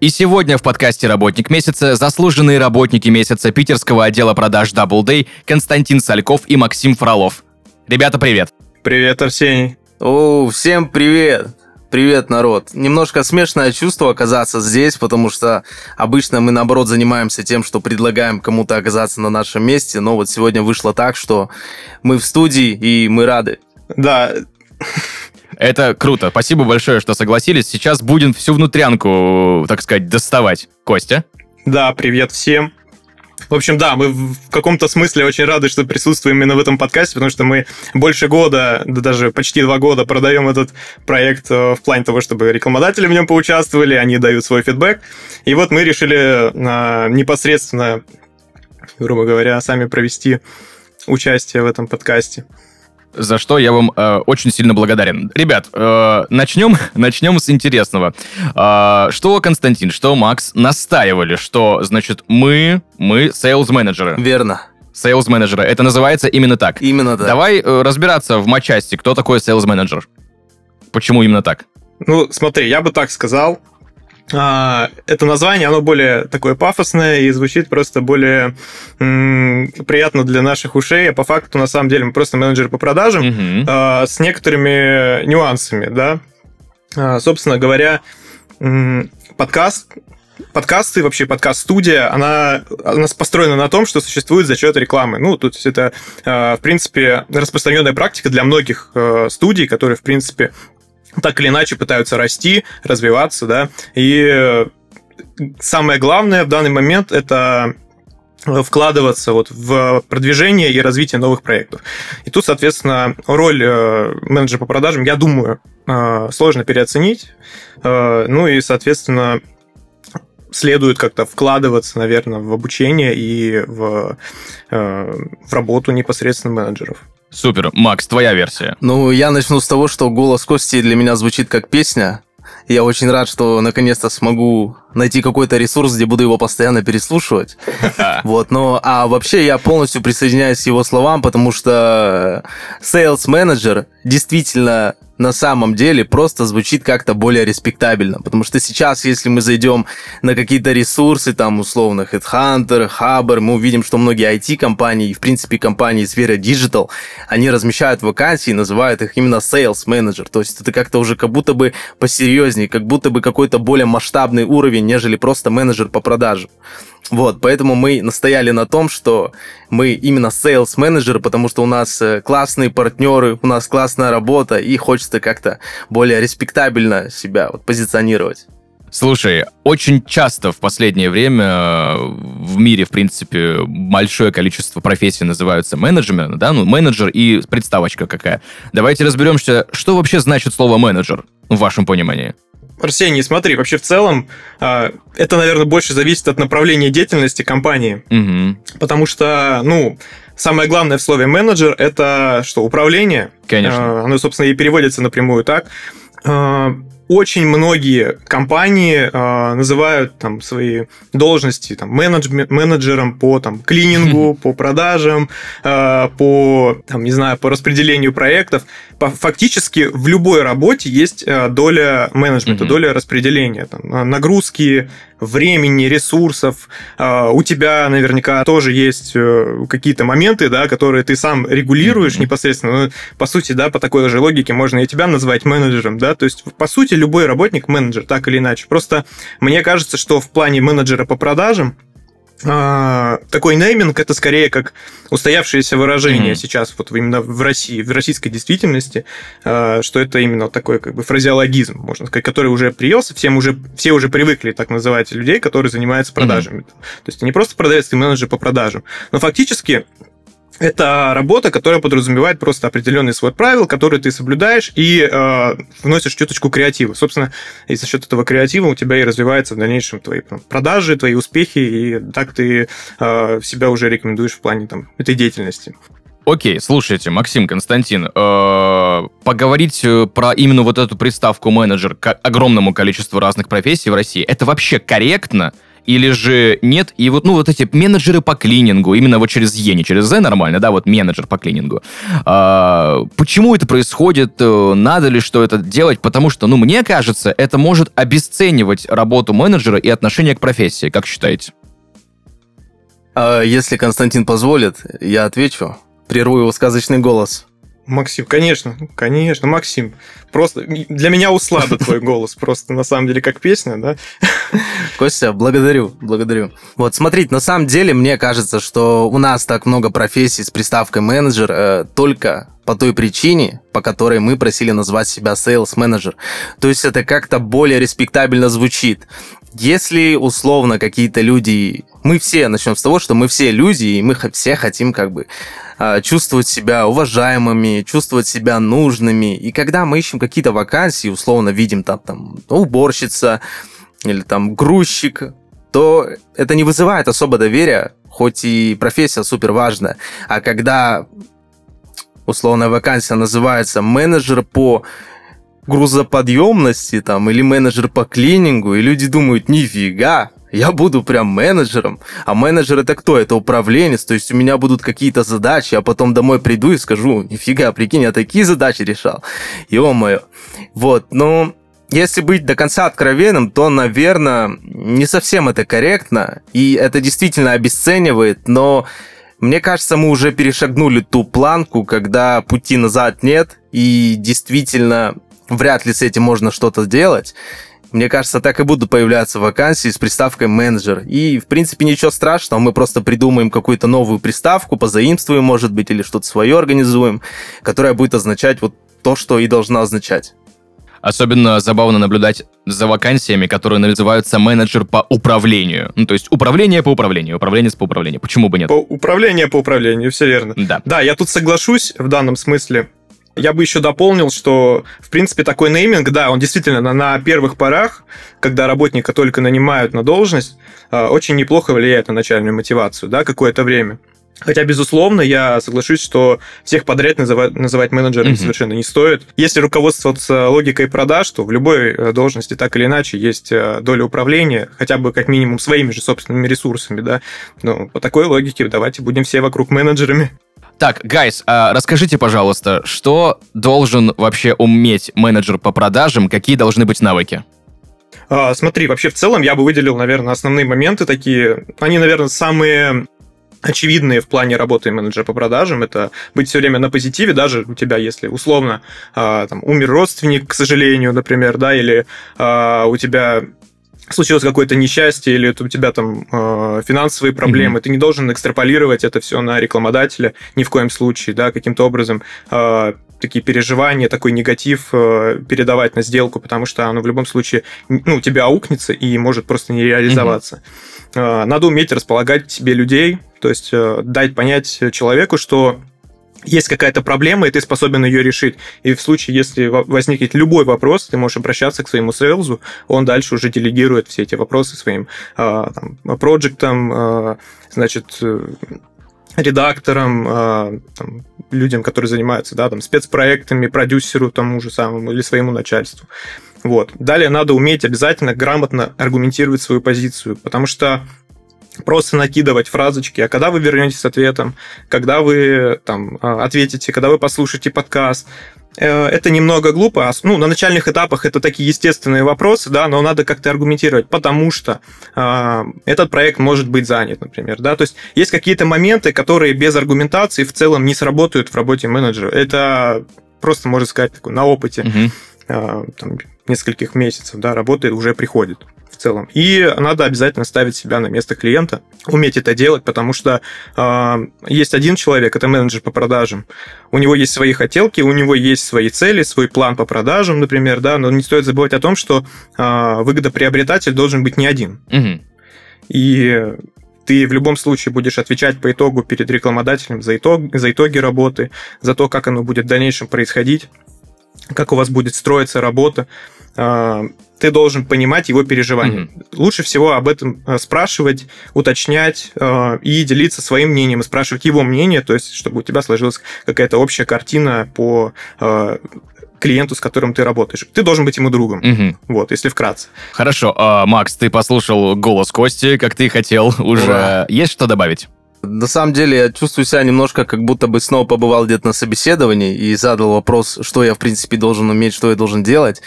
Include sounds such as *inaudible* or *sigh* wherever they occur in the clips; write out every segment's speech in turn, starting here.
И сегодня в подкасте «Работник месяца» заслуженные работники месяца питерского отдела продаж Double Day Константин Сальков и Максим Фролов. Ребята, привет! Привет, Арсений. О, всем привет! Привет, народ. Немножко смешное чувство оказаться здесь, потому что обычно мы, наоборот, занимаемся тем, что предлагаем кому-то оказаться на нашем месте, но вот сегодня вышло так, что мы в студии, и мы рады. Да, Это круто. Спасибо большое, что согласились. Сейчас будем всю внутрянку, так сказать, доставать. Костя? да, привет всем. В общем, да, мы в каком-то смысле очень рады, что присутствуем именно в этом подкасте, потому что мы больше года, да даже почти два года продаем этот проект э, в плане того, чтобы рекламодатели в нем поучаствовали, они дают свой фидбэк. И вот мы решили э, непосредственно, грубо говоря, сами провести участие в этом подкасте. За что я вам э, очень сильно благодарен. Ребят, э, начнем, *laughs* начнем с интересного. Э, что Константин, что Макс настаивали, что, значит, мы, мы сейлс-менеджеры. Верно. Сейлс-менеджеры. Это называется именно так. Именно так. Давай э, разбираться в матчасти, кто такой сейлс-менеджер. Почему именно так? Ну, смотри, я бы так сказал. А, Это название, оно более такое пафосное и звучит просто более м, приятно для наших ушей, а по факту, на самом деле, мы просто менеджеры по продажам а, с некоторыми нюансами, да. А, Собственно говоря, м, подкаст, подкасты, вообще подкаст-студия, она, она построена на том, что существует за счет рекламы. Ну, тут это, а, в принципе, распространенная практика для многих э, студий, которые, в принципе, так или иначе пытаются расти, развиваться, да, и э, самое главное в данный момент это вкладываться вот в продвижение и развитие новых проектов. И тут, соответственно, роль э, менеджера по продажам, я думаю, э, сложно переоценить. Ну и, соответственно, следует как-то вкладываться, наверное, в обучение и в, в работу непосредственно менеджеров. Супер. Макс, твоя версия. Ну, я начну с того, что голос Кости для меня звучит как песня. Я очень рад, что наконец-то смогу найти какой-то ресурс, где буду его постоянно переслушивать. *laughs* Вот, но, а вообще я полностью присоединяюсь к его словам, потому что sales менеджер действительно на самом деле просто звучит как-то более респектабельно, потому что сейчас, если мы зайдем на какие-то ресурсы, там, условно, Headhunter, Hubber, мы увидим, что многие IT-компании, и, в принципе, компании сферы Digital, они размещают вакансии и называют их именно sales менеджер, то есть это как-то уже как будто бы посерьезнее, как будто бы какой-то более масштабный уровень, нежели просто менеджер по продажам. Вот, поэтому мы настояли на том, что мы именно sales менеджеры, потому что у нас э, классные партнеры, у нас классная работа, и хочется как-то более респектабельно себя вот, позиционировать. Слушай, очень часто в последнее время э, в мире, в принципе, большое количество профессий называются менеджерами, да, ну, менеджер и представочка какая. Давайте разберемся, что вообще значит слово менеджер в вашем понимании. Арсений, смотри, вообще в целом а, это, наверное, больше зависит от направления деятельности компании, Угу, потому что, ну, самое главное в слове менеджер это что, управление. конечно. А, Оно, собственно, и переводится напрямую так. Очень многие компании а, называют там свои должности там, менеджме- менеджером по там, клинингу, по продажам, а, по, там, не знаю, по распределению проектов. По- Фактически в любой работе есть а, доля менеджмента, доля распределения. Там, нагрузки, времени, ресурсов. А, У тебя наверняка тоже есть э, какие-то моменты, да, которые ты сам регулируешь Мгм. непосредственно. Ну, по сути, да, по такой же логике можно и тебя назвать менеджером, да, то есть, по сути, любой работник менеджер, так или иначе. Просто мне кажется, что в плане менеджера по продажам а, такой нейминг это скорее как устоявшееся выражение Мгм. сейчас вот именно в России, в российской действительности, а, что это именно такой как бы фразеологизм, можно сказать, который уже приелся, всем уже, все уже привыкли так называть людей, которые занимаются продажами. То есть не просто продавец, ты менеджер по продажам. Но фактически это работа, которая подразумевает просто определенный свод правил, который ты соблюдаешь и э, вносишь чуточку креатива. Собственно, и за счет этого креатива у тебя и развивается в дальнейшем твои продажи, твои успехи, и так ты э, себя уже рекомендуешь в плане там, этой деятельности. Окей, слушайте, Максим, Константин, э, поговорить э, про именно вот эту приставку менеджер к огромному количеству разных профессий в России, это вообще корректно? Или же нет. И вот, ну, вот эти менеджеры по клинингу, именно вот через Е, не через З нормально, да, вот менеджер по клинингу. А, почему это происходит? Э, надо ли что это делать? Потому что, ну, мне кажется, это может обесценивать работу менеджера и отношение к профессии. Как считаете? А, если Константин позволит, я отвечу. Прерву его сказочный голос. Максим, конечно, конечно, Максим. Просто для меня услада твой голос, просто на самом деле как песня, да? Костя, благодарю, благодарю. Вот, смотрите, на самом деле мне кажется, что у нас так много профессий с приставкой менеджер э, только по той причине, по которой мы просили назвать себя sales менеджер. То есть это как-то более респектабельно звучит. Если условно какие-то люди... Мы все начнем с того, что мы все люди, и мы все хотим как бы а, чувствовать себя уважаемыми, чувствовать себя нужными. И когда мы ищем какие-то вакансии, условно видим там, там уборщица или там грузчик, то это не вызывает особо доверия, хоть и профессия супер важная. А когда условная вакансия называется менеджер по грузоподъемности там или менеджер по клинингу, и люди думают, нифига, я буду прям менеджером. А менеджер это кто? Это управленец. То есть у меня будут какие-то задачи, а потом домой приду и скажу, нифига, прикинь, я такие задачи решал. Ё-моё. Вот, ну, если быть до конца откровенным, то, наверное, не совсем это корректно, и это действительно обесценивает, но мне кажется, мы уже перешагнули ту планку, когда пути назад нет, и действительно вряд ли с этим можно что-то сделать. Мне кажется, так и будут появляться вакансии с приставкой менеджер. И, в принципе, ничего страшного, мы просто придумаем какую-то новую приставку, позаимствуем, может быть, или что-то свое организуем, которая будет означать вот то, что и должна означать. Особенно забавно наблюдать за вакансиями, которые называются менеджер по управлению. Ну, то есть управление по управлению, управленец по управлению. Почему бы нет? По управление по управлению, все верно. Да. Да, я тут соглашусь в данном смысле. Я бы еще дополнил, что, в принципе, такой нейминг, да, он действительно на, на первых порах, когда работника только нанимают на должность, э, очень неплохо влияет на начальную мотивацию, да, какое-то время. Хотя, безусловно, я соглашусь, что всех подряд называть, называть менеджерами mm-hmm. совершенно не стоит. Если руководствоваться логикой продаж, то в любой э, должности так или иначе есть э, доля управления, хотя бы как минимум своими же собственными ресурсами, да. Ну, по такой логике давайте будем все вокруг менеджерами. Так, гайс, а расскажите, пожалуйста, что должен вообще уметь менеджер по продажам, какие должны быть навыки? А, смотри, вообще в целом я бы выделил, наверное, основные моменты такие. Они, наверное, самые очевидные в плане работы менеджера по продажам. Это быть все время на позитиве, даже у тебя, если условно а, там, умер родственник, к сожалению, например, да, или а, у тебя случилось какое-то несчастье или у тебя там э, финансовые проблемы, mm-hmm. ты не должен экстраполировать это все на рекламодателя ни в коем случае, да, каким-то образом э, такие переживания, такой негатив э, передавать на сделку, потому что оно в любом случае, ну, тебя аукнется и может просто не реализоваться. Mm-hmm. Э, надо уметь располагать к себе людей, то есть э, дать понять человеку, что есть какая-то проблема, и ты способен ее решить. И в случае, если возникнет любой вопрос, ты можешь обращаться к своему сейлзу, он дальше уже делегирует все эти вопросы своим а, там, проектам, а, значит, э, редакторам, а, там, людям, которые занимаются да, там, спецпроектами, продюсеру тому же самому или своему начальству. Вот. Далее надо уметь обязательно грамотно аргументировать свою позицию, потому что просто накидывать фразочки, а когда вы вернетесь с ответом, когда вы там а, ответите, когда вы послушаете подкаст, э, это немного глупо. Ну, на начальных этапах это такие естественные вопросы, да, но надо как-то аргументировать, потому что э, этот проект может быть занят, например, да. То есть есть какие-то моменты, которые без аргументации в целом не сработают в работе менеджера. Это просто, можно сказать, такой, на опыте угу. э, там, нескольких месяцев, да, работает, уже приходит в целом. И надо обязательно ставить себя на место клиента, уметь это делать, потому что э, есть один человек, это менеджер по продажам. У него есть свои хотелки, у него есть свои цели, свой план по продажам, например, да, но не стоит забывать о том, что э, выгодоприобретатель должен быть не один. Угу. И ты в любом случае будешь отвечать по итогу перед рекламодателем за, итог, за итоги работы, за то, как оно будет в дальнейшем происходить, как у вас будет строиться работа. Ты должен понимать его переживания. Mm-hmm. Лучше всего об этом э, спрашивать, уточнять э, и делиться своим мнением, и спрашивать его мнение, то есть чтобы у тебя сложилась какая-то общая картина по э, клиенту, с которым ты работаешь. Ты должен быть ему другом. Мгм. Вот, если вкратце. Хорошо, а, Макс, ты послушал голос Кости, как ты хотел. Уже Ура. есть что добавить? На самом деле я чувствую себя немножко, как будто бы снова побывал где-то на собеседовании и задал вопрос, что я, в принципе, должен уметь, что я должен делать.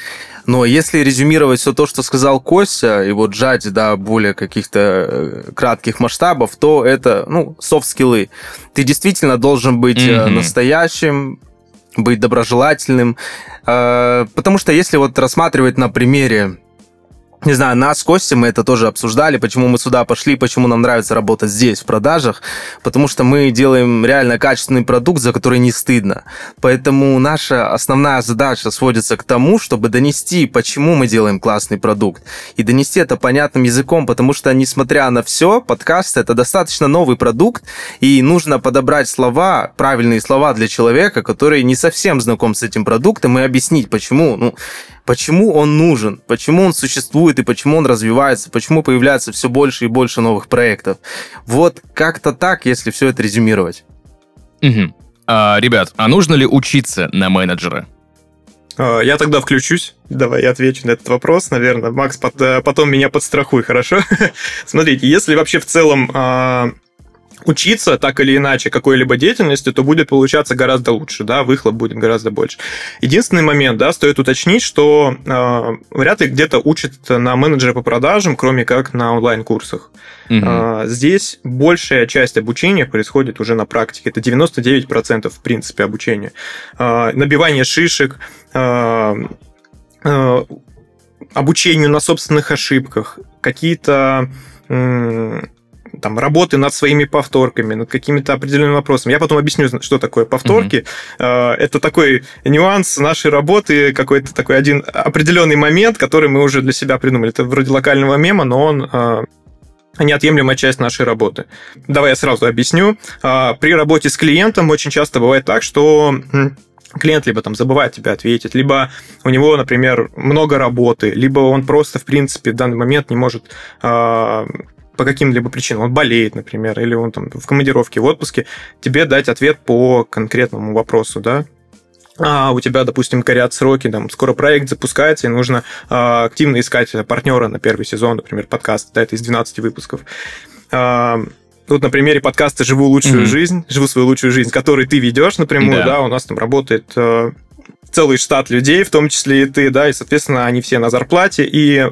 Но если резюмировать все то, что сказал Костя, и вот сжать до более каких-то э, кратких масштабов, то это, ну, софт-скиллы. Ты действительно должен быть Мгм. настоящим, быть доброжелательным. Э, Потому что если вот рассматривать на примере не знаю, нас с Костей мы это тоже обсуждали, почему мы сюда пошли, почему нам нравится работать здесь, в продажах, потому что мы делаем реально качественный продукт, за который не стыдно. Поэтому наша основная задача сводится к тому, чтобы донести, почему мы делаем классный продукт, и донести это понятным языком, потому что, несмотря на все, подкаст — это достаточно новый продукт, и нужно подобрать слова, правильные слова для человека, который не совсем знаком с этим продуктом, и объяснить, почему, ну, почему он нужен, почему он существует и почему он развивается, почему появляется все больше и больше новых проектов. Вот как-то так, если все это резюмировать. Мгм. А, ребят, а нужно ли учиться на менеджера? Э, Я тогда включусь. Давай я отвечу на этот вопрос, наверное. Макс, э, потом меня подстрахуй, хорошо? *laughs* Смотрите, если вообще в целом а, учиться так или иначе какой-либо деятельности, то будет получаться гораздо лучше, да, выхлоп будет гораздо больше. Единственный момент, да, стоит уточнить, что э, вряд ли где-то учат на менеджера по продажам, кроме как на онлайн-курсах. Мгм. А, Здесь большая часть обучения происходит уже на практике. Это 99% в принципе обучения. А, Набивание шишек, а, а, обучению на собственных ошибках, какие-то там, работы над своими повторками, над какими-то определенными вопросами. Я потом объясню, что такое повторки. А, Это такой нюанс нашей работы, какой-то такой один определенный момент, который мы уже для себя придумали. Это вроде локального мема, но он а, неотъемлемая часть нашей работы. Давай я сразу объясню. А, При работе с клиентом очень часто бывает так, что клиент либо там забывает тебе ответить, либо у него, например, много работы, либо он просто, в принципе, в данный момент не может по каким-либо причинам, он болеет, например, или он там в командировке, в отпуске, тебе дать ответ по конкретному вопросу, да, а у тебя, допустим, горят сроки, там, скоро проект запускается, и нужно а, активно искать партнера на первый сезон, например, подкаст, да, это из 12 выпусков. А, Тут на примере подкаста «Живу лучшую Мгм. жизнь», «Живу свою лучшую жизнь», который ты ведешь напрямую, Да. да, у нас там работает э, целый штат людей, в том числе и ты, да, и, соответственно, они все на зарплате, и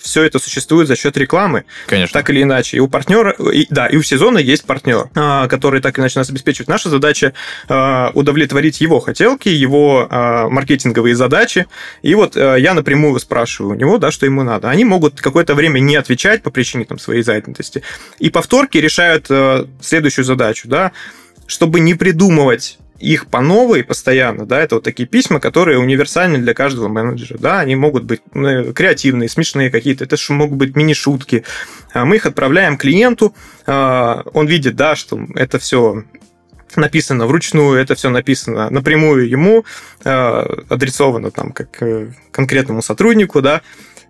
все это существует за счет рекламы, Конечно. так или иначе. И у партнера, и, да, и у сезона есть партнер, а, который так или иначе нас обеспечивает. Наша задача а, удовлетворить его хотелки, его а, маркетинговые задачи. И вот а, я напрямую спрашиваю у него, да, что ему надо. Они могут какое-то время не отвечать по причине там, своей занятости. И повторки решают а, следующую задачу, да, чтобы не придумывать их по новой постоянно, да, это вот такие письма, которые универсальны для каждого менеджера, да, они могут быть э, креативные, смешные какие-то, это же могут быть мини-шутки. А Мы их отправляем клиенту, а, он видит, да, что это все написано вручную, это все написано напрямую ему, а, адресовано там как э, конкретному сотруднику, да,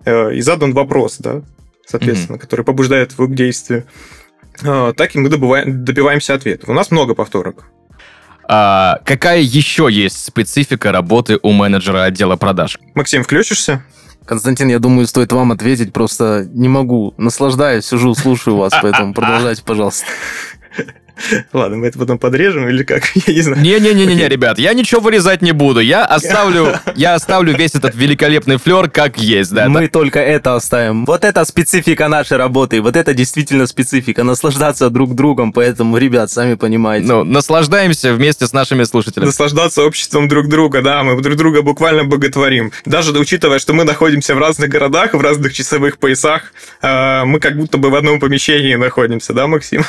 э, и задан вопрос, да, соответственно, который побуждает его к действию. Так и мы добываем, добиваемся ответа. У нас много повторок. А какая еще есть специфика работы у менеджера отдела продаж? Максим, включишься? Константин, я думаю, стоит вам ответить, просто не могу. Наслаждаюсь, сижу, слушаю вас, поэтому *laughs* продолжайте, пожалуйста. *laughs* Ладно, мы это потом подрежем или как? *laughs* Я не знаю. Не-не-не-не, ребят, я ничего вырезать не буду. Я оставлю, *laughs* я оставлю весь этот великолепный флер как есть, да. Мы только это оставим. Вот это специфика нашей работы. Вот это действительно специфика. Наслаждаться друг другом. Поэтому, ребят, сами понимаете. Ну, наслаждаемся вместе с нашими слушателями. Наслаждаться обществом друг друга, да, мы друг друга буквально боготворим. Даже учитывая, что мы находимся в разных городах, в разных часовых поясах, э, мы как будто бы в одном помещении находимся, да, Максим?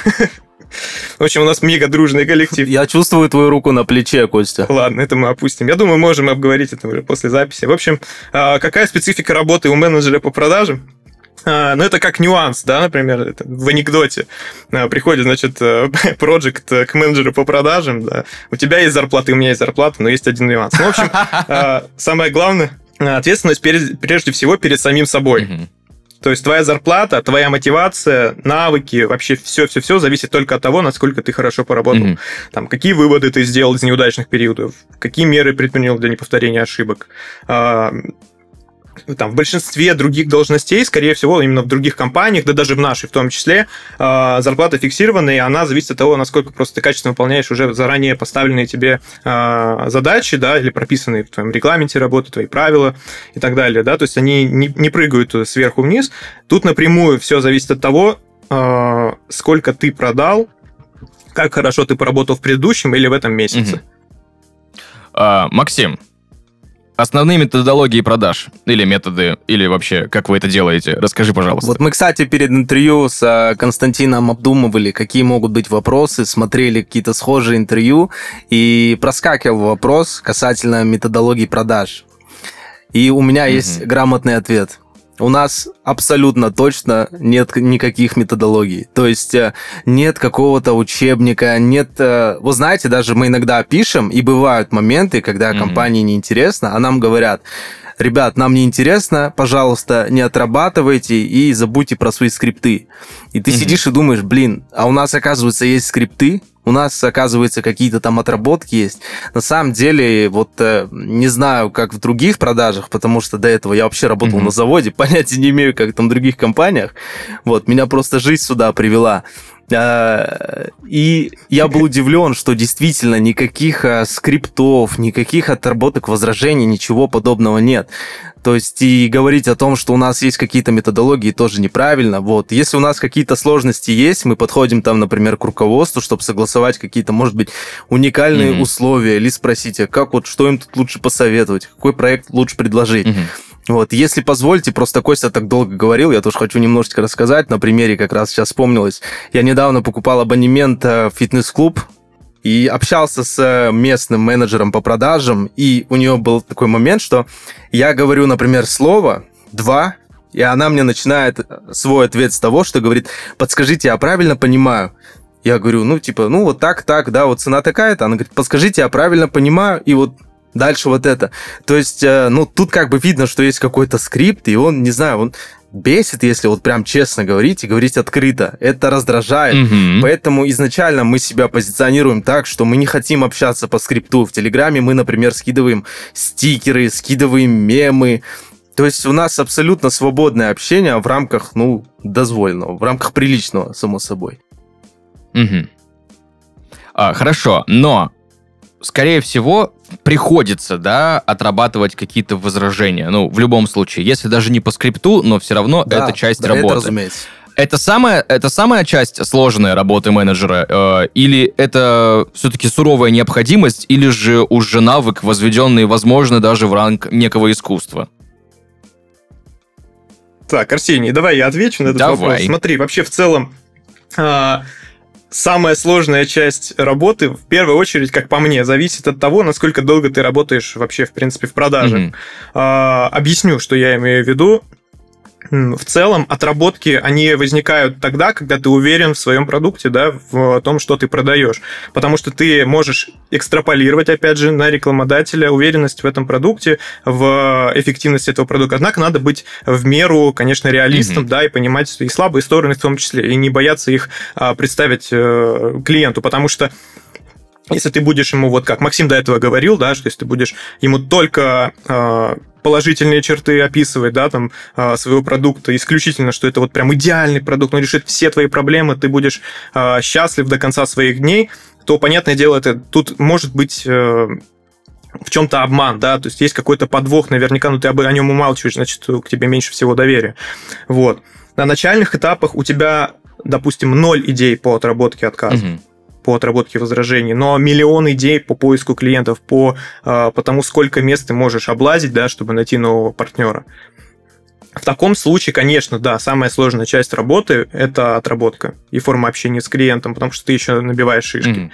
В общем, у нас мега дружный коллектив. Я чувствую твою руку на плече, Костя. Ладно, это мы опустим. Я думаю, можем обговорить это уже после записи. В общем, а, какая специфика работы у менеджера по продажам? А, ну, это как нюанс, да, например, это в анекдоте. А, приходит, значит, *laughs* проект к менеджеру по продажам, да, у тебя есть зарплата, и у меня есть зарплата, но есть один нюанс. Ну, в общем, *laughs* самое главное, ответственность прежде всего перед самим собой. То есть твоя зарплата, твоя мотивация, навыки, вообще все-все-все зависит только от того, насколько ты хорошо поработал. Mm-hmm. Там, какие выводы ты сделал из неудачных периодов, какие меры предпринял для неповторения ошибок, там, в большинстве других должностей, скорее всего, именно в других компаниях, да даже в нашей в том числе, а, зарплата фиксированная, и она зависит от того, насколько просто ты качественно выполняешь уже заранее поставленные тебе а, задачи, да, или прописанные в твоем регламенте работы, твои правила и так далее, да, то есть они не, не прыгают сверху вниз. Тут напрямую все зависит от того, а, сколько ты продал, как хорошо ты поработал в предыдущем или в этом месяце. Угу. А, Максим, Основные методологии продаж или методы, или вообще, как вы это делаете? Расскажи, пожалуйста. Вот мы, кстати, перед интервью с э, Константином обдумывали, какие могут быть вопросы, смотрели какие-то схожие интервью, и проскакивал вопрос касательно методологии продаж. И у меня mm-hmm. есть грамотный ответ – у нас абсолютно точно нет никаких методологий. То есть э, нет какого-то учебника, нет... Э, вы знаете, даже мы иногда пишем, и бывают моменты, когда mm-hmm. компании неинтересно, а нам говорят, ребят, нам не интересно, пожалуйста, не отрабатывайте и забудьте про свои скрипты. И ты mm-hmm. сидишь и думаешь, блин, а у нас, оказывается, есть скрипты, у нас, оказывается, какие-то там отработки есть. На самом деле, вот э, не знаю, как в других продажах, потому что до этого я вообще работал mm-hmm. на заводе, *laughs* понятия не имею, как там в других компаниях. Вот, меня просто жизнь сюда привела. А, и я был удивлен, что действительно никаких а, скриптов, никаких отработок возражений, ничего подобного нет. То есть и говорить о том, что у нас есть какие-то методологии, тоже неправильно. Вот. Если у нас какие-то сложности есть, мы подходим там, например, к руководству, чтобы согласовать какие-то, может быть, уникальные mm-hmm. условия, или спросить, а как вот, что им тут лучше посоветовать, какой проект лучше предложить. Mm-hmm. Вот, если позволите, просто Костя так долго говорил, я тоже хочу немножечко рассказать. На примере как раз сейчас вспомнилось. Я недавно покупал абонемент э, в фитнес-клуб, и общался с э, местным менеджером по продажам, и у нее был такой момент, что я говорю, например, слово «два», и она мне начинает свой ответ с того, что говорит, подскажите, я правильно понимаю? Я говорю, ну, типа, ну, вот так, так, да, вот цена такая-то. Она говорит, подскажите, я правильно понимаю? И вот дальше вот это. То есть, э, ну, тут как бы видно, что есть какой-то скрипт, и он, не знаю, он бесит, если вот прям честно говорить и говорить открыто. Это раздражает. Угу. Поэтому изначально мы себя позиционируем так, что мы не хотим общаться по скрипту. В Телеграме мы, например, скидываем стикеры, скидываем мемы. То есть у нас абсолютно свободное общение в рамках, ну, дозволенного, в рамках приличного, само собой. Угу. А, хорошо, но скорее всего, приходится, да, отрабатывать какие-то возражения. Ну, в любом случае, если даже не по скрипту, но все равно да, это часть да, работы. Это, разумеется. Это самая, это самая часть сложной работы менеджера, э, или это все-таки суровая необходимость, или же уже навык, возведенный, возможно, даже в ранг некого искусства? Так, Арсений, давай я отвечу на этот давай. вопрос. Смотри, вообще в целом э, самая сложная часть работы, в первую очередь, как по мне, зависит от того, насколько долго ты работаешь вообще, в принципе, в продаже. Mm-hmm. А, объясню, что я имею в виду в целом отработки, они возникают тогда, когда ты уверен в своем продукте, да, в том, что ты продаешь. Потому что ты можешь экстраполировать, опять же, на рекламодателя уверенность в этом продукте, в эффективности этого продукта. Однако надо быть в меру, конечно, реалистом, mm-hmm. да, и понимать и слабые стороны в том числе, и не бояться их а, представить э, клиенту, потому что если ты будешь ему, вот как Максим до этого говорил, да, что если ты будешь ему только э, положительные черты описывать, да, там, э, своего продукта, исключительно, что это вот прям идеальный продукт, он решит все твои проблемы, ты будешь э, счастлив до конца своих дней, то, понятное дело, это тут может быть э, в чем-то обман, да, то есть есть какой-то подвох, наверняка, но ты о нем умалчиваешь, значит, к тебе меньше всего доверия. Вот. На начальных этапах у тебя, допустим, ноль идей по отработке отказа. Угу по отработке возражений, но миллион идей по поиску клиентов, по, а, по тому, сколько мест ты можешь облазить, да, чтобы найти нового партнера. В таком случае, конечно, да, самая сложная часть работы – это отработка и форма общения с клиентом, потому что ты еще набиваешь шишки. Mm-hmm.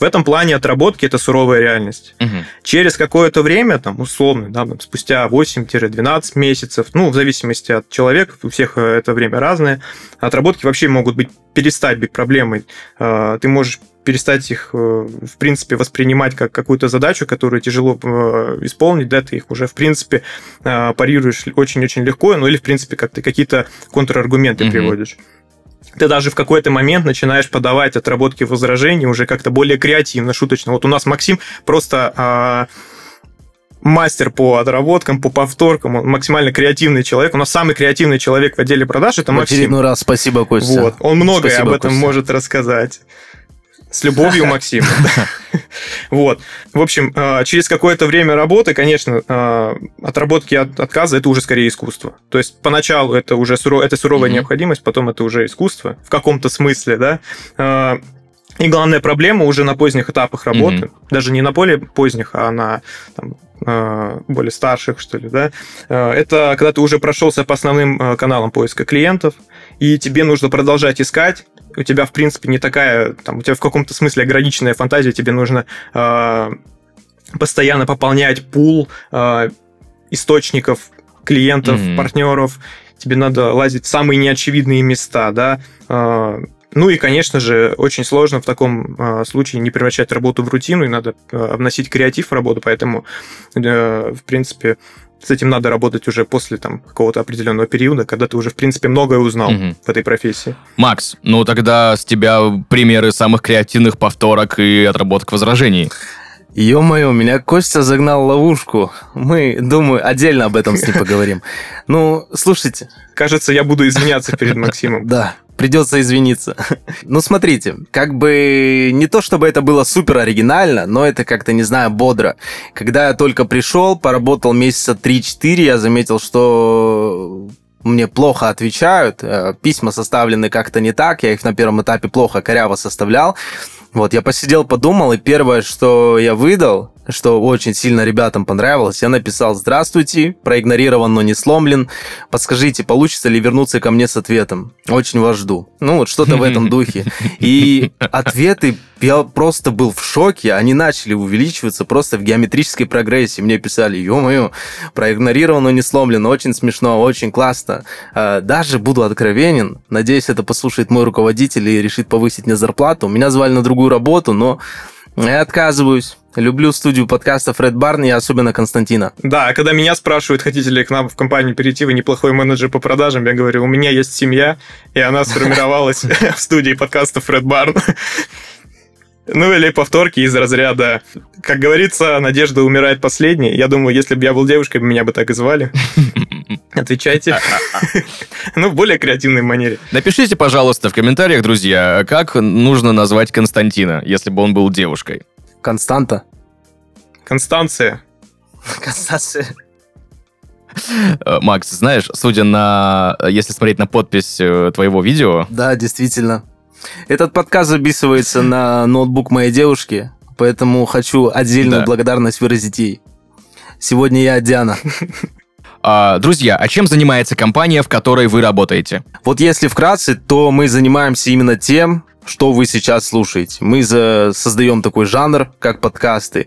В этом плане отработки это суровая реальность. Мгм. Через какое-то время, там, условно, да, там, спустя 8-12 месяцев, ну, в зависимости от человека, у всех э, это время разное, отработки вообще могут быть перестать быть проблемой. Э, Ты можешь перестать их, э, в принципе, воспринимать как какую-то задачу, которую тяжело э, исполнить, да, ты их уже, в принципе, э, парируешь очень-очень легко, ну, или, в принципе, как ты какие-то контраргументы Мгм. приводишь. Ты даже в какой-то момент начинаешь подавать отработки возражений уже как-то более креативно, шуточно. Вот у нас Максим просто а, мастер по отработкам, по повторкам, он максимально креативный человек. У нас самый креативный человек в отделе продаж это В Максим. очередной раз спасибо, Костя. Вот. Он многое Спасибо, об этом Костя. может рассказать. С любовью, *laughs* Максим. *laughs* Вот. В общем, э, через какое-то время работы, конечно, э, отработки от отказа это уже скорее искусство. То есть поначалу это уже суро- это суровая необходимость, потом это уже искусство в каком-то смысле, да. Э, И главная проблема уже на поздних этапах работы, даже не на более поздних, а на там, более старших, что ли, да, это когда ты уже прошелся по основным каналам поиска клиентов, и тебе нужно продолжать искать, у тебя, в принципе, не такая, там, у тебя в каком-то смысле ограниченная фантазия, тебе нужно э, постоянно пополнять пул э, источников, клиентов, Мгм. партнеров, тебе надо лазить в самые неочевидные места, да, Э, ну и, конечно же, очень сложно в таком э, случае не превращать работу в рутину, и надо э, вносить креатив в работу, поэтому, э, в принципе, с этим надо работать уже после там, какого-то определенного периода, когда ты уже, в принципе, многое узнал Мгм. в этой профессии. Макс, ну тогда с тебя примеры самых креативных повторок и отработок возражений. Ё-моё, меня Костя загнал в ловушку. Мы, думаю, отдельно об этом с ним поговорим. Ну, слушайте, Кажется, я буду извиняться перед Максимом. да, придется извиниться. *laughs* Ну, смотрите, как бы не то, чтобы это было супер оригинально, но это как-то, не знаю, бодро. Когда я только пришел, поработал месяца 3-4, я заметил, что мне плохо отвечают, э, письма составлены как-то не так, я их на первом этапе плохо, коряво составлял. Вот, я посидел, подумал, и первое, что я выдал, что очень сильно ребятам понравилось, я написал «Здравствуйте, проигнорирован, но не сломлен. Подскажите, получится ли вернуться ко мне с ответом? Очень вас жду». Ну, вот что-то в этом духе. И ответы, я просто был в шоке, они начали увеличиваться просто в геометрической прогрессии. Мне писали «Ё-моё, но не сломлен, очень смешно, очень классно». А, Даже буду откровенен, надеюсь, это послушает мой руководитель и решит повысить мне зарплату. Меня звали на другую работу, но я отказываюсь. Люблю студию подкастов Red Barn и особенно Константина. Да, а когда меня спрашивают, хотите ли к нам в компанию перейти, вы неплохой менеджер по продажам, я говорю, у меня есть семья, и она сформировалась *laughs* в студии подкастов Red Barn. Ну или повторки из разряда, как говорится, надежда умирает последней. Я думаю, если бы я был девушкой, меня бы так и звали. *laughs* Отвечайте. *laughs* Ну, в более креативной манере. Напишите, пожалуйста, в комментариях, друзья, как нужно назвать Константина, если бы он был девушкой. Константа. Констанция. *laughs* Констанция. Э, Макс, знаешь, судя на... Если смотреть на подпись э, твоего видео, Да, действительно. Этот подкаст записывается на ноутбук моей девушки, поэтому хочу отдельную Да. благодарность выразить ей. Сегодня я Диана. *laughs* а, друзья, а чем занимается компания, в которой вы работаете? Вот если вкратце, то мы занимаемся именно тем, что вы сейчас слушаете. Мы за- создаем такой жанр, как подкасты.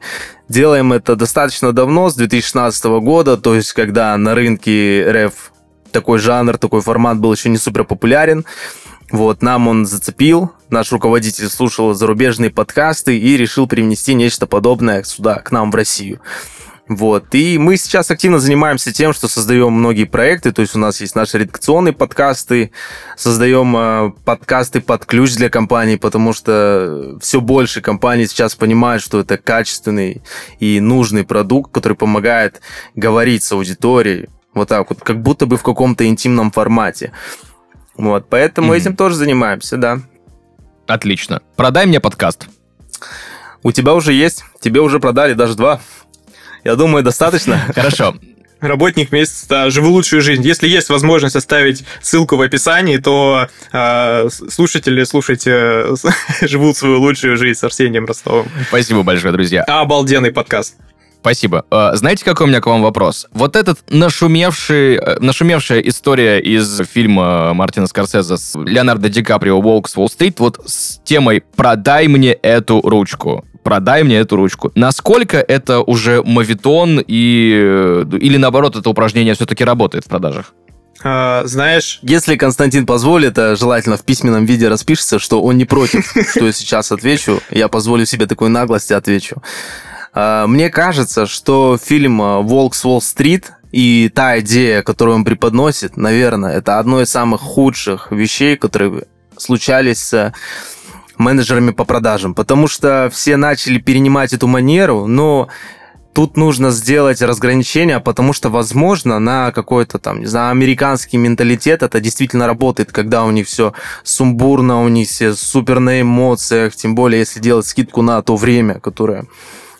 Делаем это достаточно давно, с 2016 года, то есть когда на рынке РФ такой жанр, такой формат был еще не супер популярен. Вот, нам он зацепил, наш руководитель слушал зарубежные подкасты и решил привнести нечто подобное сюда, к нам в Россию. Вот. И мы сейчас активно занимаемся тем, что создаем многие проекты. То есть у нас есть наши редакционные подкасты, создаем э, подкасты под ключ для компаний, потому что все больше компаний сейчас понимают, что это качественный и нужный продукт, который помогает говорить с аудиторией. Вот так вот, как будто бы в каком-то интимном формате. Вот, поэтому Мгм. этим тоже занимаемся, да. Отлично. Продай мне подкаст. У тебя уже есть, тебе уже продали даже два. Я думаю, достаточно. *laughs* Хорошо. Работник месяца, да, живу лучшую жизнь. Если есть возможность оставить ссылку в описании, то э, слушатели, слушайте, э, *laughs* живут свою лучшую жизнь с Арсением Ростовым. Спасибо большое, друзья. Обалденный подкаст. Спасибо. Э, знаете, какой у меня к вам вопрос? Вот этот нашумевший, э, нашумевшая история из фильма Мартина Скорсезе с Леонардо Ди Каприо «Волк с Уолл-стрит» вот с темой «Продай мне эту ручку» продай мне эту ручку. Насколько это уже мавитон и... Э, или наоборот, это упражнение все-таки работает в продажах? А, знаешь... Если Константин позволит, а желательно в письменном виде распишется, что он не против, *laughs* что я сейчас отвечу. Я позволю себе такой наглости отвечу. А, мне кажется, что фильм «Волк с Уолл-стрит» и та идея, которую он преподносит, наверное, это одно из самых худших вещей, которые случались с менеджерами по продажам, потому что все начали перенимать эту манеру, но тут нужно сделать разграничение, потому что, возможно, на какой-то там, не знаю, американский менталитет это действительно работает, когда у них все сумбурно, у них все супер на эмоциях, тем более, если делать скидку на то время, которое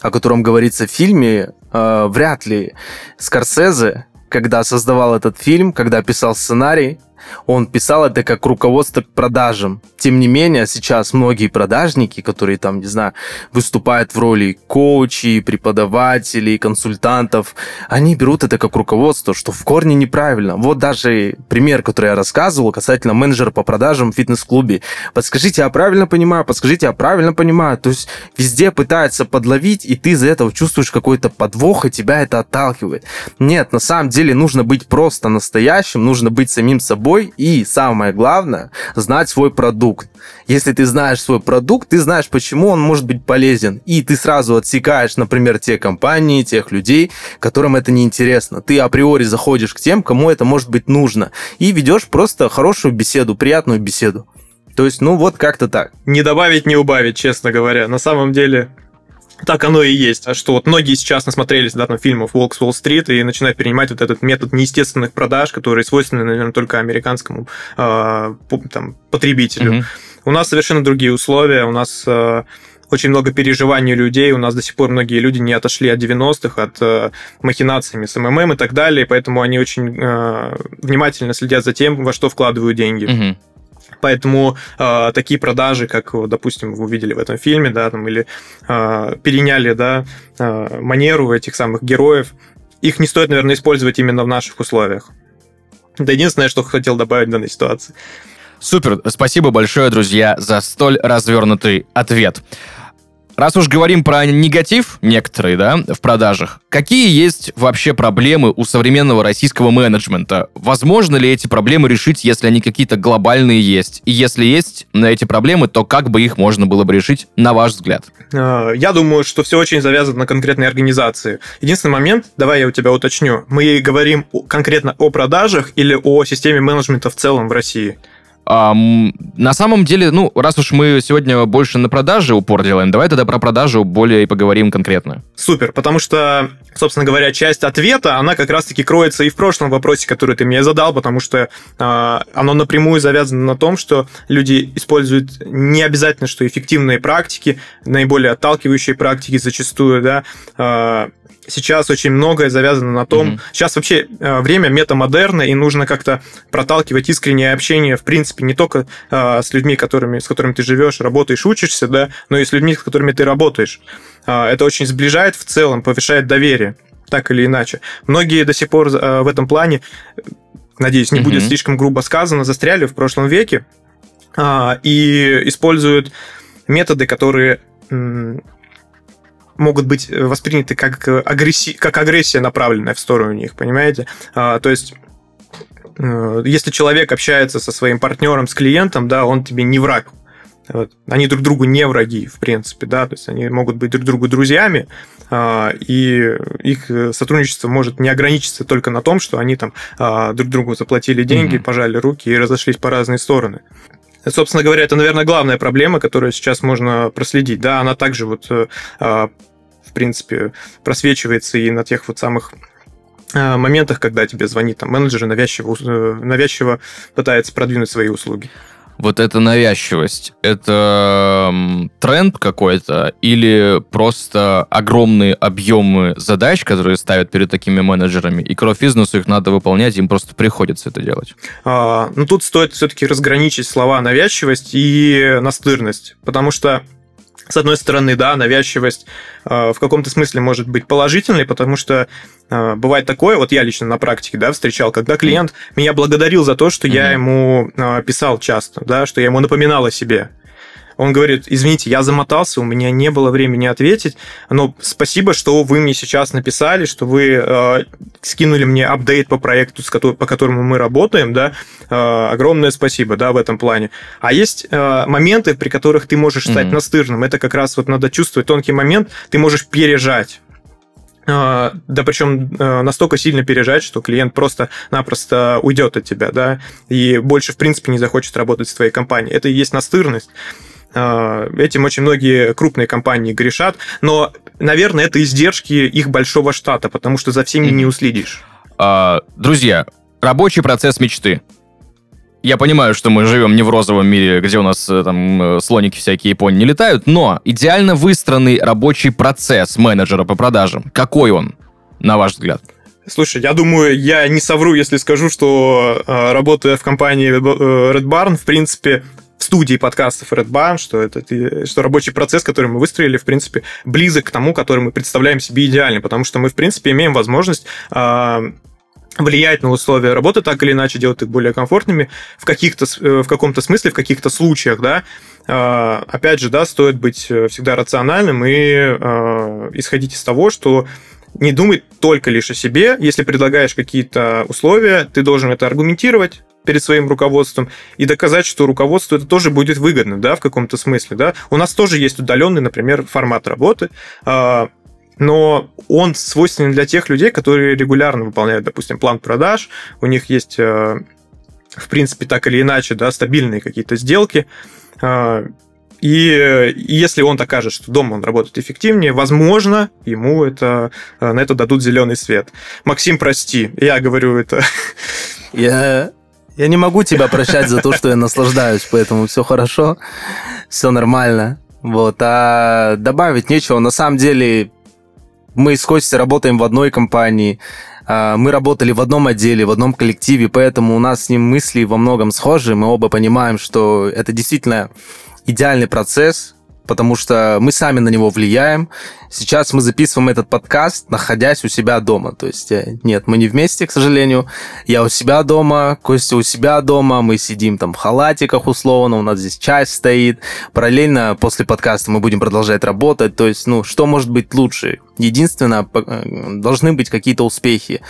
о котором говорится в фильме, э, вряд ли Скорсезе, когда создавал этот фильм, когда писал сценарий, он писал это как руководство к продажам. Тем не менее, сейчас многие продажники, которые там, не знаю, выступают в роли коучей, преподавателей, консультантов, они берут это как руководство, что в корне неправильно. Вот даже пример, который я рассказывал касательно менеджера по продажам в фитнес-клубе. Подскажите, я правильно понимаю? Подскажите, я правильно понимаю? То есть везде пытаются подловить, и ты из-за этого чувствуешь какой-то подвох, и тебя это отталкивает. Нет, на самом деле нужно быть просто настоящим, нужно быть самим собой, собой и, самое главное, знать свой продукт. Если ты знаешь свой продукт, ты знаешь, почему он может быть полезен. И ты сразу отсекаешь, например, те компании, тех людей, которым это неинтересно. Ты априори заходишь к тем, кому это может быть нужно. И ведешь просто хорошую беседу, приятную беседу. То есть, ну вот как-то так. Не добавить, не убавить, честно говоря. На самом деле, так оно и есть. А что вот многие сейчас насмотрелись да, там, фильмов «Волк с Уолл-стрит» и начинают перенимать вот этот метод неестественных продаж, который свойственны, наверное, только американскому э, там, потребителю. Mm-hmm. У нас совершенно другие условия, у нас э, очень много переживаний людей, у нас до сих пор многие люди не отошли от 90-х, от э, махинациями с МММ и так далее, поэтому они очень э, внимательно следят за тем, во что вкладывают деньги. Mm-hmm. Поэтому э, такие продажи, как, допустим, вы увидели в этом фильме, да, там, или э, переняли, да, э, манеру этих самых героев, их не стоит, наверное, использовать именно в наших условиях. Это единственное, что хотел добавить в данной ситуации. Супер, спасибо большое, друзья, за столь развернутый ответ. Раз уж говорим про негатив некоторые, да, в продажах, какие есть вообще проблемы у современного российского менеджмента? Возможно ли эти проблемы решить, если они какие-то глобальные есть? И если есть на эти проблемы, то как бы их можно было бы решить, на ваш взгляд? А, я думаю, что все очень завязано на конкретной организации. Единственный момент, давай я у тебя уточню, мы говорим конкретно о продажах или о системе менеджмента в целом в России? А, на самом деле, ну, раз уж мы сегодня больше на продаже упор делаем, давай тогда про продажу более и поговорим конкретно. Супер, потому что, собственно говоря, часть ответа, она как раз-таки кроется и в прошлом вопросе, который ты мне задал, потому что э, оно напрямую завязано на том, что люди используют не обязательно, что эффективные практики, наиболее отталкивающие практики зачастую, да, э, сейчас очень многое завязано на том... Mm-hmm. Сейчас вообще э, время метамодерна, и нужно как-то проталкивать искреннее общение, в принципе, не только э, с людьми, которыми, с которыми ты живешь, работаешь, учишься, да, но и с людьми, с которыми ты работаешь. Э, это очень сближает в целом, повышает доверие, так или иначе. Многие до сих пор в этом плане, надеюсь, не mm-hmm. будет слишком грубо сказано, застряли в прошлом веке и используют методы, которые могут быть э, восприняты как, э, агрессия, как агрессия, направленная в сторону них, понимаете? А, то есть э, если человек общается со своим партнером, с клиентом, да, он тебе не враг. Вот. Они друг другу не враги, в принципе, да, то есть они могут быть друг другу друзьями, а, и их сотрудничество может не ограничиться только на том, что они там а, друг другу заплатили деньги, mm-hmm. пожали руки и разошлись по разные стороны. Собственно говоря, это, наверное, главная проблема, которую сейчас можно проследить. Да, она также вот, э, а, в принципе, просвечивается и на тех вот самых э, моментах, когда тебе звонит там менеджер и навязчиво, э, навязчиво пытается продвинуть свои услуги вот эта навязчивость, это тренд какой-то или просто огромные объемы задач, которые ставят перед такими менеджерами, и кровь бизнесу их надо выполнять, им просто приходится это делать? А, ну, тут стоит все-таки разграничить слова навязчивость и настырность, потому что с одной стороны, да, навязчивость э, в каком-то смысле может быть положительной, потому что э, бывает такое, вот я лично на практике, да, встречал, когда клиент меня благодарил за то, что mm-hmm. я ему э, писал часто, да, что я ему напоминал о себе. Он говорит, извините, я замотался, у меня не было времени ответить, но спасибо, что вы мне сейчас написали, что вы э, скинули мне апдейт по проекту, с которым, по которому мы работаем, да, э, огромное спасибо, да, в этом плане. А есть э, моменты, при которых ты можешь стать mm-hmm. настырным, это как раз вот надо чувствовать тонкий момент, ты можешь пережать, э, да причем э, настолько сильно пережать, что клиент просто-напросто уйдет от тебя, да, и больше, в принципе, не захочет работать с твоей компанией. Это и есть настырность. Э, этим очень многие крупные компании грешат, но, наверное, это издержки их большого штата, потому что за всеми не уследишь. А, друзья, рабочий процесс мечты. Я понимаю, что мы живем не в розовом мире, где у нас э, там э, слоники всякие Японии не летают, но идеально выстроенный рабочий процесс менеджера по продажам, какой он, на ваш взгляд? Слушай, я думаю, я не совру, если скажу, что работая в компании Red Barn, в принципе, студии подкастов Red Barn, что это что рабочий процесс, который мы выстроили, в принципе, близок к тому, который мы представляем себе идеально, потому что мы, в принципе, имеем возможность э, влиять на условия работы так или иначе, делать их более комфортными в, каких-то, э, в каком-то смысле, в каких-то случаях, да, э, опять же, да, стоит быть э, всегда рациональным и э, исходить из того, что не думай только лишь о себе. Если предлагаешь какие-то условия, ты должен это аргументировать, перед своим руководством и доказать, что руководству это тоже будет выгодно, да, в каком-то смысле, да. У нас тоже есть удаленный, например, формат работы, а, но он свойственен для тех людей, которые регулярно выполняют, допустим, план продаж, у них есть, а, в принципе, так или иначе, да, стабильные какие-то сделки, а, и если он докажет, что дома он работает эффективнее, возможно, ему это, на это дадут зеленый свет. Максим, прости, я говорю это. Я я не могу тебя прощать за то, что я наслаждаюсь, поэтому все хорошо, все нормально. Вот, а добавить нечего. На самом деле, мы с Костей работаем в одной компании, а, мы работали в одном отделе, в одном коллективе, поэтому у нас с ним мысли во многом схожи. Мы оба понимаем, что это действительно идеальный процесс, потому что мы сами на него влияем. Сейчас мы записываем этот подкаст, находясь у себя дома. То есть, э, нет, мы не вместе, к сожалению. Я у себя дома, Костя у себя дома, мы сидим там в халатиках условно, у нас здесь чай стоит. Параллельно после подкаста мы будем продолжать работать. То есть, ну, что может быть лучше? Единственное, э, должны быть какие-то успехи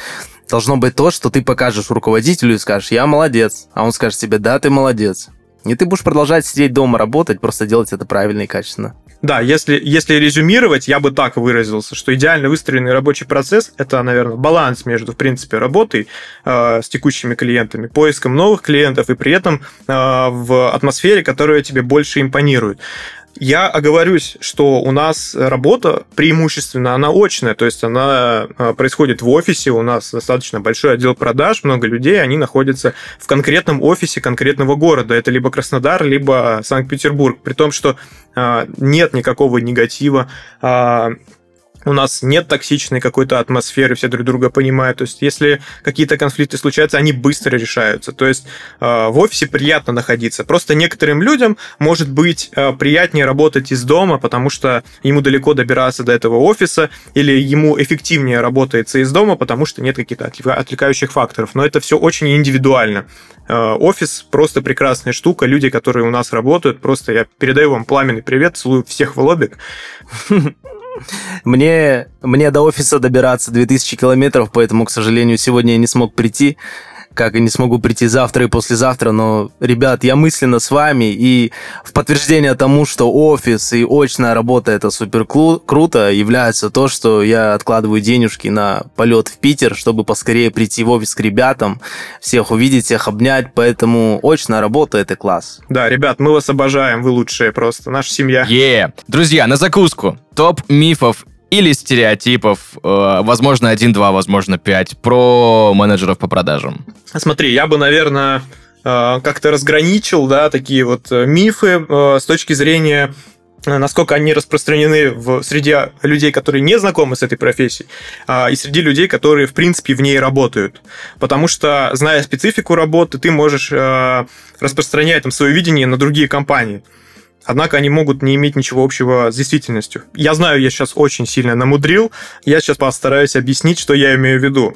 должно быть то, что ты покажешь руководителю и скажешь, я молодец, а он скажет тебе, да, ты молодец. И ты будешь продолжать сидеть дома, работать, просто делать это правильно и качественно. Да, если, если резюмировать, я бы так выразился, что идеально выстроенный рабочий процесс – это, наверное, баланс между, в принципе, работой э, с текущими клиентами, поиском новых клиентов и при этом э, в атмосфере, которая тебе больше импонирует. Я оговорюсь, что у нас работа преимущественно, она очная, то есть она а, происходит в офисе, у нас достаточно большой отдел продаж, много людей, они находятся в конкретном офисе конкретного города. Это либо Краснодар, либо Санкт-Петербург. При том, что а, нет никакого негатива, а, у нас нет токсичной какой-то атмосферы, все друг друга понимают. То есть, если какие-то конфликты случаются, они быстро решаются. То есть, э, в офисе приятно находиться. Просто некоторым людям может быть э, приятнее работать из дома, потому что ему далеко добираться до этого офиса, или ему эффективнее работается из дома, потому что нет каких-то отвлекающих факторов. Но это все очень индивидуально. Э, офис просто прекрасная штука. Люди, которые у нас работают, просто я передаю вам пламенный привет, целую всех в лобик. *laughs* Мне, мне до офиса добираться 2000 километров, поэтому, к сожалению, сегодня я не смог прийти как и не смогу прийти завтра и послезавтра, но, ребят, я мысленно с вами, и в подтверждение тому, что офис и очная работа это супер круто, является то, что я откладываю денежки на полет в Питер, чтобы поскорее прийти в офис к ребятам, всех увидеть, всех обнять, поэтому очная работа это класс. Да, ребят, мы вас обожаем, вы лучшие просто, наша семья. Е, yeah. друзья, на закуску. Топ мифов или стереотипов, э, возможно, один-два, возможно, пять, про менеджеров по продажам? Смотри, я бы, наверное, э, как-то разграничил, да, такие вот э, мифы с точки зрения насколько они распространены в среде людей, которые не знакомы с этой профессией, а, и среди людей, которые, в принципе, в ней работают. Потому что, зная специфику работы, ты можешь распространять там свое видение на другие компании. Однако они могут не иметь ничего общего с действительностью. Я знаю, я сейчас очень сильно намудрил, я сейчас постараюсь объяснить, что я имею в виду.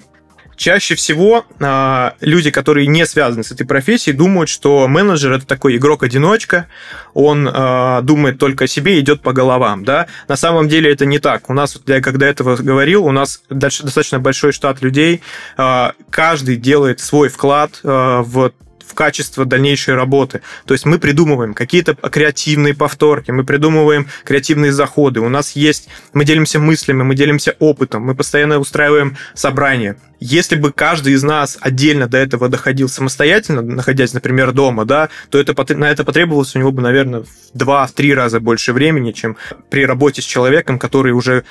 Чаще всего э, люди, которые не связаны с этой профессией, думают, что менеджер это такой игрок-одиночка, он э, думает только о себе, идет по головам, да. На самом деле это не так. У нас, я когда этого говорил, у нас достаточно большой штат людей, э, каждый делает свой вклад э, в в качество дальнейшей работы. То есть мы придумываем какие-то креативные повторки, мы придумываем креативные заходы. У нас есть, мы делимся мыслями, мы делимся опытом, мы постоянно устраиваем собрания. Если бы каждый из нас отдельно до этого доходил самостоятельно, находясь, например, дома, да, то это, на это потребовалось у него бы, наверное, в два-три раза больше времени, чем при работе с человеком, который уже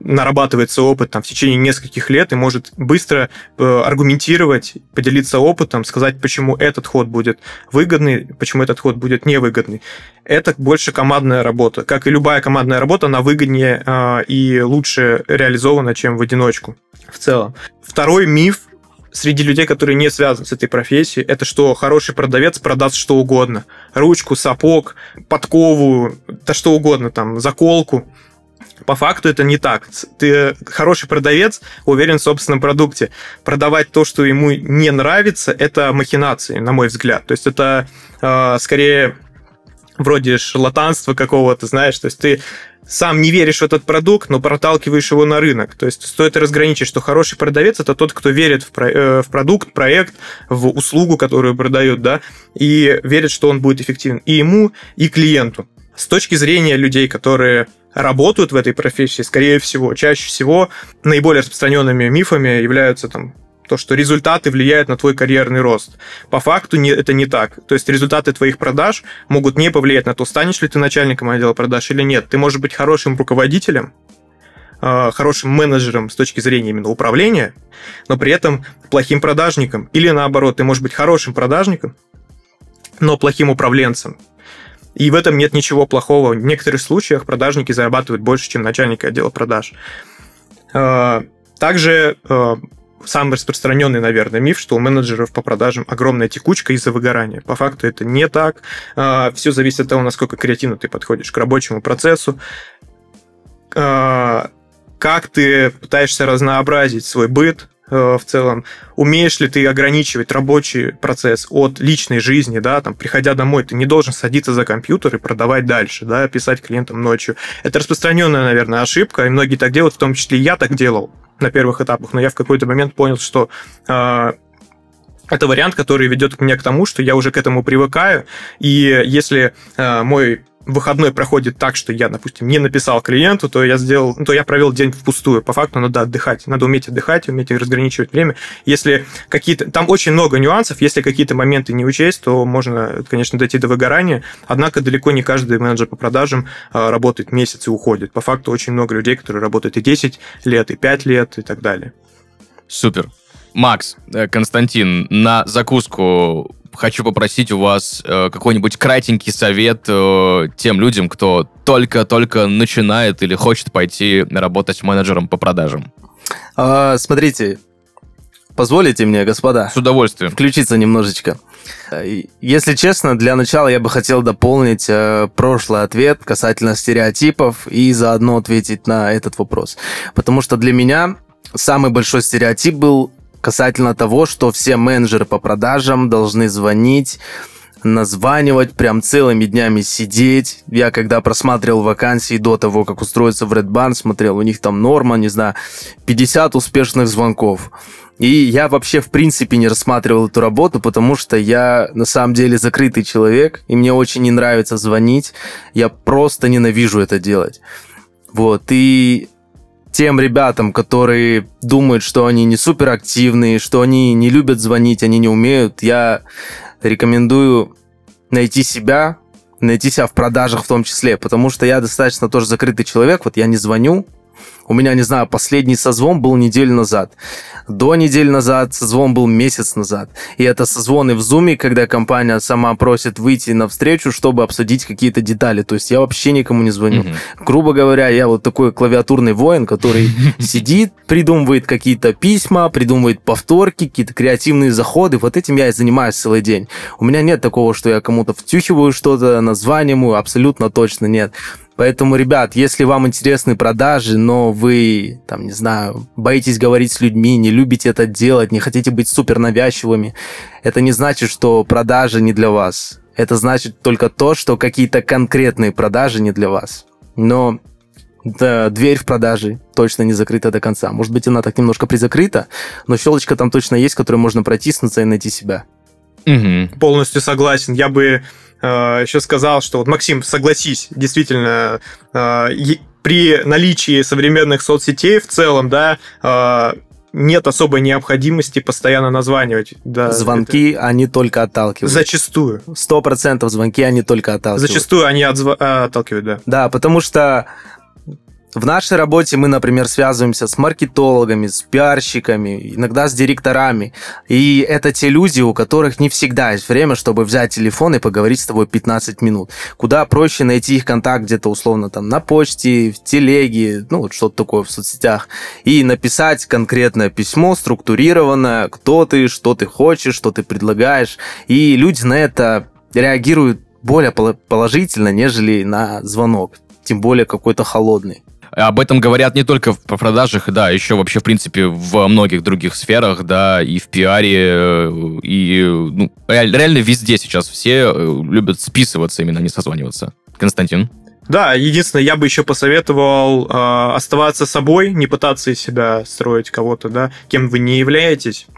нарабатывается опыт там, в течение нескольких лет и может быстро э, аргументировать, поделиться опытом, сказать, почему этот ход будет выгодный, почему этот ход будет невыгодный. Это больше командная работа. Как и любая командная работа, она выгоднее э, и лучше реализована, чем в одиночку в целом. Второй миф среди людей, которые не связаны с этой профессией, это что хороший продавец продаст что угодно. Ручку, сапог, подкову, да что угодно, там, заколку. По факту это не так. Ты хороший продавец, уверен в собственном продукте. Продавать то, что ему не нравится, это махинации, на мой взгляд. То есть это э, скорее вроде шарлатанства какого-то, знаешь, то есть ты сам не веришь в этот продукт, но проталкиваешь его на рынок. То есть стоит разграничить, что хороший продавец это тот, кто верит в, про, э, в продукт, проект, в услугу, которую продают, да, и верит, что он будет эффективен и ему, и клиенту. С точки зрения людей, которые работают в этой профессии, скорее всего, чаще всего наиболее распространенными мифами являются там то, что результаты влияют на твой карьерный рост. По факту не, это не так. То есть результаты твоих продаж могут не повлиять на то, станешь ли ты начальником отдела продаж или нет. Ты можешь быть хорошим руководителем, э, хорошим менеджером с точки зрения именно управления, но при этом плохим продажником. Или наоборот, ты можешь быть хорошим продажником, но плохим управленцем. И в этом нет ничего плохого. В некоторых случаях продажники зарабатывают больше, чем начальники отдела продаж. А, также а, самый распространенный, наверное, миф, что у менеджеров по продажам огромная текучка из-за выгорания. По факту это не так. А, Все зависит от того, насколько креативно ты подходишь к рабочему процессу, как ты пытаешься разнообразить свой быт, в целом, умеешь ли ты ограничивать рабочий процесс от личной жизни, да, там, приходя домой, ты не должен садиться за компьютер и продавать дальше, да, писать клиентам ночью. Это распространенная, наверное, ошибка, и многие так делают, в том числе я так делал на первых этапах, но я в какой-то момент понял, что э, это вариант, который ведет меня к тому, что я уже к этому привыкаю, и если э, мой выходной проходит так, что я, допустим, не написал клиенту, то я сделал, то я провел день впустую. По факту надо отдыхать. Надо уметь отдыхать, уметь разграничивать время. Если какие-то... Там очень много нюансов. Если какие-то моменты не учесть, то можно, конечно, дойти до выгорания. Однако далеко не каждый менеджер по продажам а, работает месяц и уходит. По факту очень много людей, которые работают и 10 лет, и 5 лет, и так далее. Супер. Макс, э, Константин, на закуску хочу попросить у вас э, какой-нибудь кратенький совет э, тем людям, кто только-только начинает или хочет пойти работать менеджером по продажам. А, смотрите, позволите мне, господа? С удовольствием. Включиться немножечко. Если честно, для начала я бы хотел дополнить э, прошлый ответ касательно стереотипов и заодно ответить на этот вопрос. Потому что для меня самый большой стереотип был касательно того, что все менеджеры по продажам должны звонить, названивать, прям целыми днями сидеть. Я когда просматривал вакансии до того, как устроиться в Red Barn, смотрел, у них там норма, не знаю, 50 успешных звонков. И я вообще в принципе не рассматривал эту работу, потому что я на самом деле закрытый человек, и мне очень не нравится звонить. Я просто ненавижу это делать. Вот, и тем ребятам, которые думают, что они не суперактивные, что они не любят звонить, они не умеют, я рекомендую найти себя, найти себя в продажах в том числе, потому что я достаточно тоже закрытый человек, вот я не звоню, У меня, не знаю, последний созвон был неделю назад. До недели назад созвон был месяц назад. И это созвоны в Зуме, когда компания сама просит выйти на встречу, чтобы обсудить какие-то детали. То есть я вообще никому не звоню. Mm-hmm. Грубо говоря, я вот такой клавиатурный воин, который *laughs* сидит, придумывает какие-то письма, придумывает повторки, какие-то креативные заходы. Вот этим я и занимаюсь целый день. У меня нет такого, что я кому-то втюхиваю что-то, названиваю, абсолютно точно нет. Поэтому, ребят, если вам интересны продажи, но вы, там, не знаю, боитесь говорить с людьми, не любите это делать, не хотите быть супер навязчивыми, это не значит, что продажи не для вас. Это значит только то, что какие-то конкретные продажи не для вас. Но да, дверь в продаже точно не закрыта до конца. Может быть, она так немножко призакрыта, но щелочка там точно есть, которой можно протиснуться и найти себя. Угу. Полностью согласен. Я бы еще сказал, что вот, Максим, согласись, действительно, э, при наличии современных соцсетей в целом, да, э, нет особой необходимости постоянно названивать. Да, звонки, это... они только отталкивают. Зачастую. Сто процентов звонки, они только отталкивают. Зачастую они отзв... отталкивают, да. Да, потому что в нашей работе мы, например, связываемся с маркетологами, с пиарщиками, иногда с директорами. И это те люди, у которых не всегда есть время, чтобы взять телефон и поговорить с тобой 15 минут. Куда проще найти их контакт где-то условно там на почте, в телеге, ну вот что-то такое в соцсетях, и написать конкретное письмо, структурированное, кто ты, что ты хочешь, что ты предлагаешь. И люди на это реагируют более положительно, нежели на звонок, тем более какой-то холодный. Об этом говорят не только в продажах, да, еще вообще, в принципе, во многих других сферах, да, и в пиаре, э, и ну, реально везде сейчас все э, любят списываться именно, не созваниваться. Константин? Да, единственное, я бы еще посоветовал э, оставаться собой, не пытаться из себя строить кого-то, да, кем вы не являетесь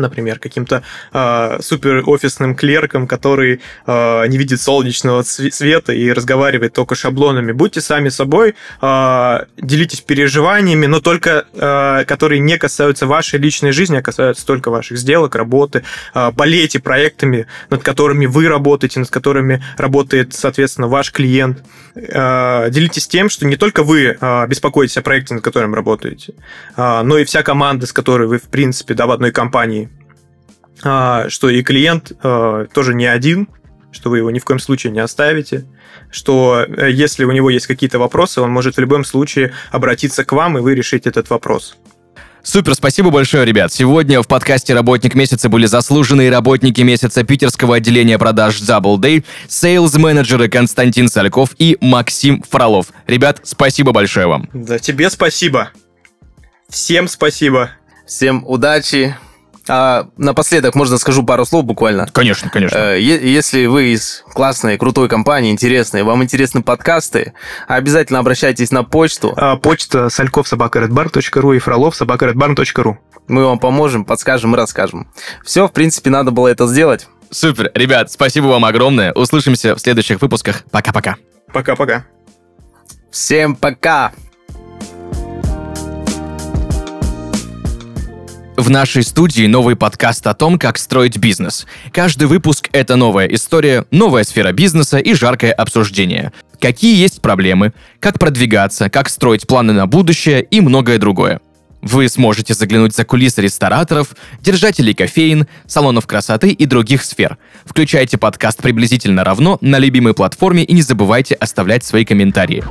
например, каким-то э, супер офисным клерком, который э, не видит солнечного света и разговаривает только шаблонами. Будьте сами собой, э, делитесь переживаниями, но только э, которые не касаются вашей личной жизни, а касаются только ваших сделок, работы. Э, болейте проектами, над которыми вы работаете, над которыми работает, соответственно, ваш клиент. Э, делитесь тем, что не только вы э, беспокоитесь о проекте, над которым работаете, э, но и вся команда, с которой вы, в принципе, да, в одной компании а, что и клиент а, тоже не один, что вы его ни в коем случае не оставите, что э, если у него есть какие-то вопросы, он может в любом случае обратиться к вам, и вы решите этот вопрос. Супер, спасибо большое, ребят. Сегодня в подкасте «Работник месяца» были заслуженные работники месяца питерского отделения продаж Double Day, сейлз-менеджеры Константин Сальков и Максим Фролов. Ребят, спасибо большое вам. Да, тебе спасибо. Всем спасибо. Всем удачи. А напоследок можно скажу пару слов буквально. Конечно, конечно. Э, если вы из классной, крутой компании, интересной, вам интересны подкасты, обязательно обращайтесь на почту. А, почта сальков и фролов Мы вам поможем, подскажем и расскажем. Все, в принципе, надо было это сделать. Супер. Ребят, спасибо вам огромное. Услышимся в следующих выпусках. Пока-пока. Пока-пока. Всем пока. В нашей студии новый подкаст о том, как строить бизнес. Каждый выпуск — это новая история, новая сфера бизнеса и жаркое обсуждение. Какие есть проблемы, как продвигаться, как строить планы на будущее и многое другое. Вы сможете заглянуть за кулисы рестораторов, держателей кофеин, салонов красоты и других сфер. Включайте подкаст приблизительно равно на любимой платформе и не забывайте оставлять свои комментарии.